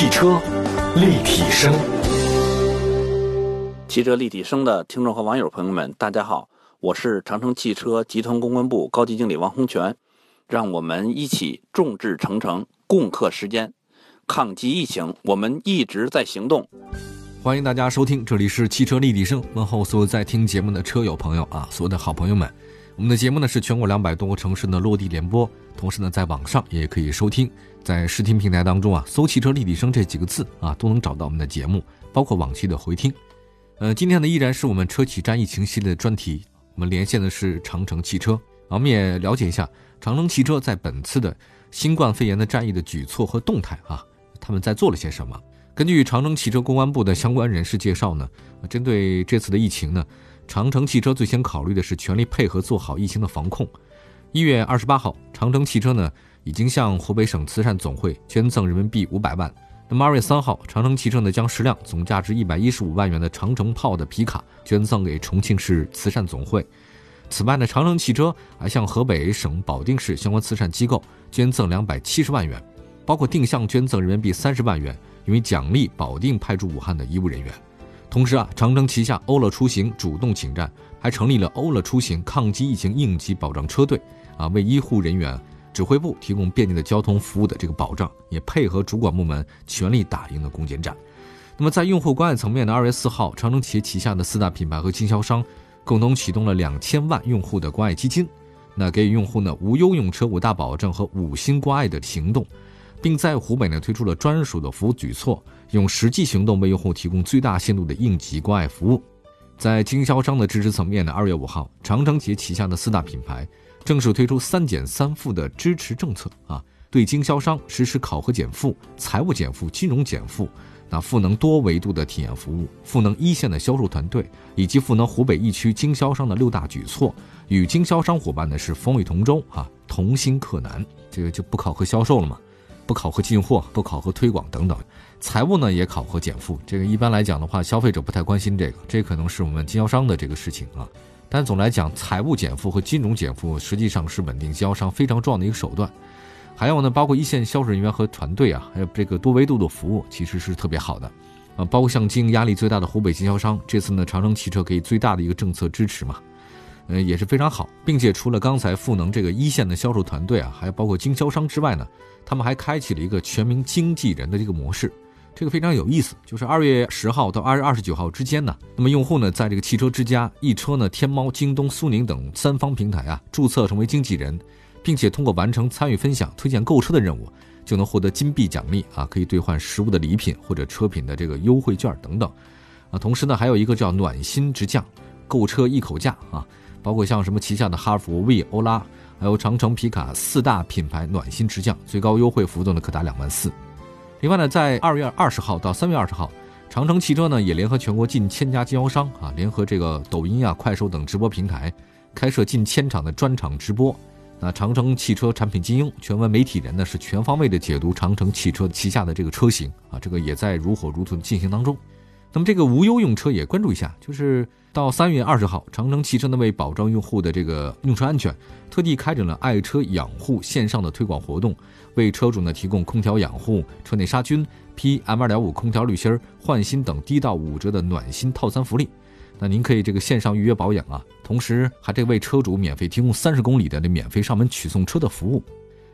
汽车立体声，汽车立体声的听众和网友朋友们，大家好，我是长城汽车集团公关部高级经理王洪全，让我们一起众志成城，共克时艰，抗击疫情，我们一直在行动。欢迎大家收听，这里是汽车立体声，问候所有在听节目的车友朋友啊，所有的好朋友们。我们的节目呢是全国两百多个城市的落地联播，同时呢在网上也可以收听，在视听平台当中啊搜“汽车立体声”这几个字啊都能找到我们的节目，包括往期的回听。呃，今天呢依然是我们车企战疫情系列的专题，我们连线的是长城汽车，我们也了解一下长城汽车在本次的新冠肺炎的战役的举措和动态啊，他们在做了些什么？根据长城汽车公关部的相关人士介绍呢，针对这次的疫情呢。长城汽车最先考虑的是全力配合做好疫情的防控。一月二十八号，长城汽车呢已经向湖北省慈善总会捐赠人民币五百万。那么二月三号，长城汽车呢将十辆总价值一百一十五万元的长城炮的皮卡捐赠给重庆市慈善总会。此外呢，长城汽车还向河北省保定市相关慈善机构捐赠两百七十万元，包括定向捐赠人民币三十万元，用于奖励保定派驻武汉的医务人员。同时啊，长城旗下欧乐出行主动请战，还成立了欧乐出行抗击疫情应急保障车队，啊，为医护人员、指挥部提供便利的交通服务的这个保障，也配合主管部门全力打赢了攻坚战。那么在用户关爱层面呢，二月四号，长城企业旗下的四大品牌和经销商共同启动了两千万用户的关爱基金，那给予用户呢无忧用车五大保证和五星关爱的行动。并在湖北呢推出了专属的服务举措，用实际行动为用户提供最大限度的应急关爱服务。在经销商的支持层面呢，二月五号，长城企业旗下的四大品牌正式推出三减三负的支持政策啊，对经销商实施考核减负、财务减负、金融减负，那赋能多维度的体验服务，赋能一线的销售团队，以及赋能湖北疫区经销商的六大举措，与经销商伙伴呢是风雨同舟啊，同心克难，这个就不考核销售了嘛。不考核进货，不考核推广等等，财务呢也考核减负。这个一般来讲的话，消费者不太关心这个，这可能是我们经销商的这个事情啊。但总来讲，财务减负和金融减负实际上是稳定经销商非常重要的一个手段。还有呢，包括一线销售人员和团队啊，还有这个多维度的服务，其实是特别好的啊。包括像经营压力最大的湖北经销商，这次呢，长城汽车给最大的一个政策支持嘛。呃，也是非常好，并且除了刚才赋能这个一线的销售团队啊，还包括经销商之外呢，他们还开启了一个全民经纪人的这个模式，这个非常有意思。就是二月十号到二月二十九号之间呢，那么用户呢，在这个汽车之家、易车呢、天猫、京东、苏宁等三方平台啊，注册成为经纪人，并且通过完成参与分享、推荐购车的任务，就能获得金币奖励啊，可以兑换实物的礼品或者车品的这个优惠券等等啊。同时呢，还有一个叫暖心直降，购车一口价啊。包括像什么旗下的哈弗、威、欧拉，还有长城皮卡四大品牌暖心直降，最高优惠幅度呢可达两万四。另外呢，在二月二十号到三月二十号，长城汽车呢也联合全国近千家经销商啊，联合这个抖音啊、快手等直播平台，开设近千场的专场直播。那长城汽车产品精英、全文媒体人呢，是全方位的解读长城汽车旗下的这个车型啊，这个也在如火如荼的进行当中。那么这个无忧用车也关注一下，就是到三月二十号，长城汽车呢为保障用户的这个用车安全，特地开展了爱车养护线上的推广活动，为车主呢提供空调养护、车内杀菌、PM 二点五空调滤芯换新等低到五折的暖心套餐福利。那您可以这个线上预约保养啊，同时还得为车主免费提供三十公里的这免费上门取送车的服务。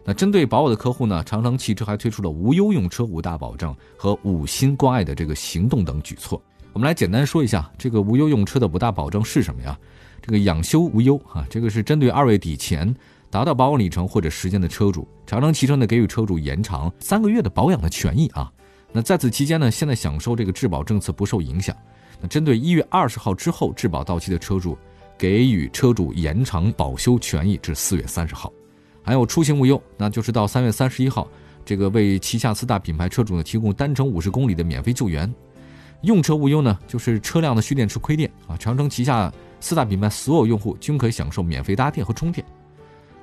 那针对保我的客户呢，长城汽车还推出了无忧用车五大保证和五心关爱的这个行动等举措。我们来简单说一下这个无忧用车的五大保证是什么呀？这个养修无忧啊，这个是针对二月底前达到保养里程或者时间的车主，长城汽车呢给予车主延长三个月的保养的权益啊。那在此期间呢，现在享受这个质保政策不受影响。那针对一月二十号之后质保到期的车主，给予车主延长保修权益至四月三十号。还有出行无忧，那就是到三月三十一号，这个为旗下四大品牌车主呢提供单程五十公里的免费救援。用车无忧呢，就是车辆的蓄电池亏电啊，长城旗下四大品牌所有用户均可享受免费搭电和充电。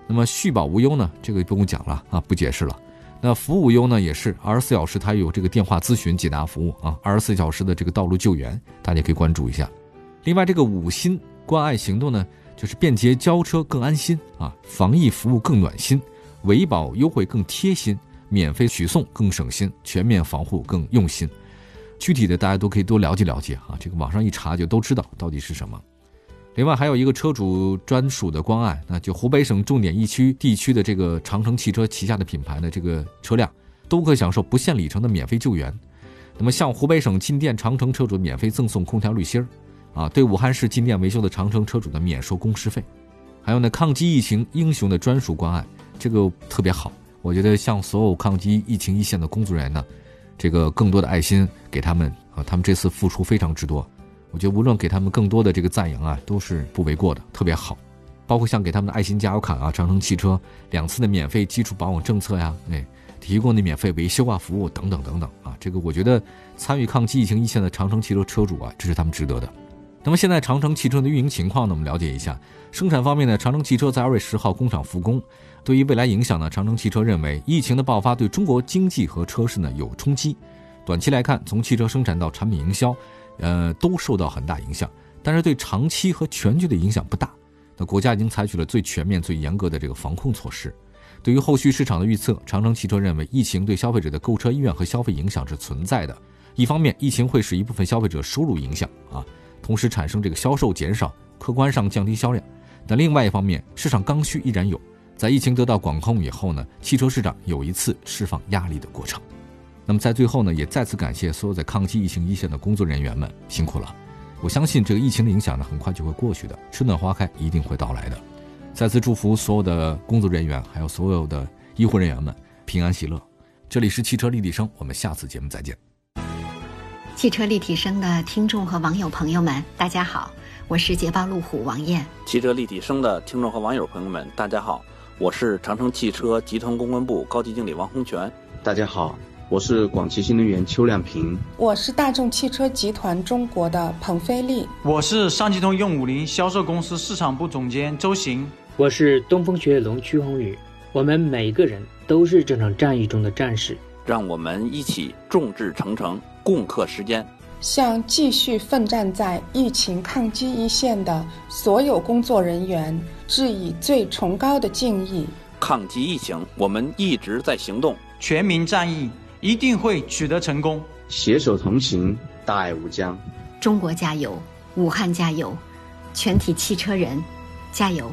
那么续保无忧呢，这个不用讲了啊，不解释了。那服务无忧呢，也是二十四小时它有这个电话咨询解答服务啊，二十四小时的这个道路救援，大家可以关注一下。另外，这个五心关爱行动呢。就是便捷交车更安心啊，防疫服务更暖心，维保优惠更贴心，免费取送更省心，全面防护更用心。具体的大家都可以多了解了解啊，这个网上一查就都知道到底是什么。另外还有一个车主专属的关爱，那就湖北省重点疫区地区的这个长城汽车旗下的品牌的这个车辆，都可享受不限里程的免费救援。那么向湖北省进店长城车主免费赠送空调滤芯儿，啊，对武汉市进店维修的长城车主的免收工时费。还有呢，抗击疫情英雄的专属关爱，这个特别好。我觉得向所有抗击疫情一线的工作人员呢，这个更多的爱心给他们啊，他们这次付出非常之多。我觉得无论给他们更多的这个赞扬啊，都是不为过的，特别好。包括像给他们的爱心加油卡啊，长城汽车两次的免费基础保养政策呀，哎，提供的免费维修啊服务等等等等啊，这个我觉得参与抗击疫情一线的长城汽车车主啊，这是他们值得的。那么现在长城汽车的运营情况呢，我们了解一下。生产方面呢，长城汽车在二月十号工厂复工。对于未来影响呢，长城汽车认为疫情的爆发对中国经济和车市呢有冲击。短期来看，从汽车生产到产品营销。呃，都受到很大影响，但是对长期和全局的影响不大。那国家已经采取了最全面、最严格的这个防控措施。对于后续市场的预测，长城汽车认为，疫情对消费者的购车意愿和消费影响是存在的。一方面，疫情会使一部分消费者收入影响啊，同时产生这个销售减少，客观上降低销量。但另外一方面，市场刚需依然有。在疫情得到管控以后呢，汽车市场有一次释放压力的过程。那么在最后呢，也再次感谢所有在抗击疫情一线的工作人员们，辛苦了。我相信这个疫情的影响呢，很快就会过去的，春暖花开一定会到来的。再次祝福所有的工作人员，还有所有的医护人员们平安喜乐。这里是汽车立体声，我们下次节目再见。汽车立体声的听众和网友朋友们，大家好，我是捷豹路虎王艳。汽车立体声的听众和网友朋友们，大家好，我是长城汽车集团公关部高级经理王洪全。大家好。我是广汽新能源邱亮平，我是大众汽车集团中国的彭飞利，我是上汽通用五菱销售公司市场部总监周行，我是东风雪铁龙曲宏宇。我们每个人都是这场战役中的战士，让我们一起众志成城，共克时艰，向继续奋战在疫情抗击一线的所有工作人员致以最崇高的敬意。抗击疫情，我们一直在行动，全民战役。一定会取得成功，携手同行，大爱无疆。中国加油，武汉加油，全体汽车人加油。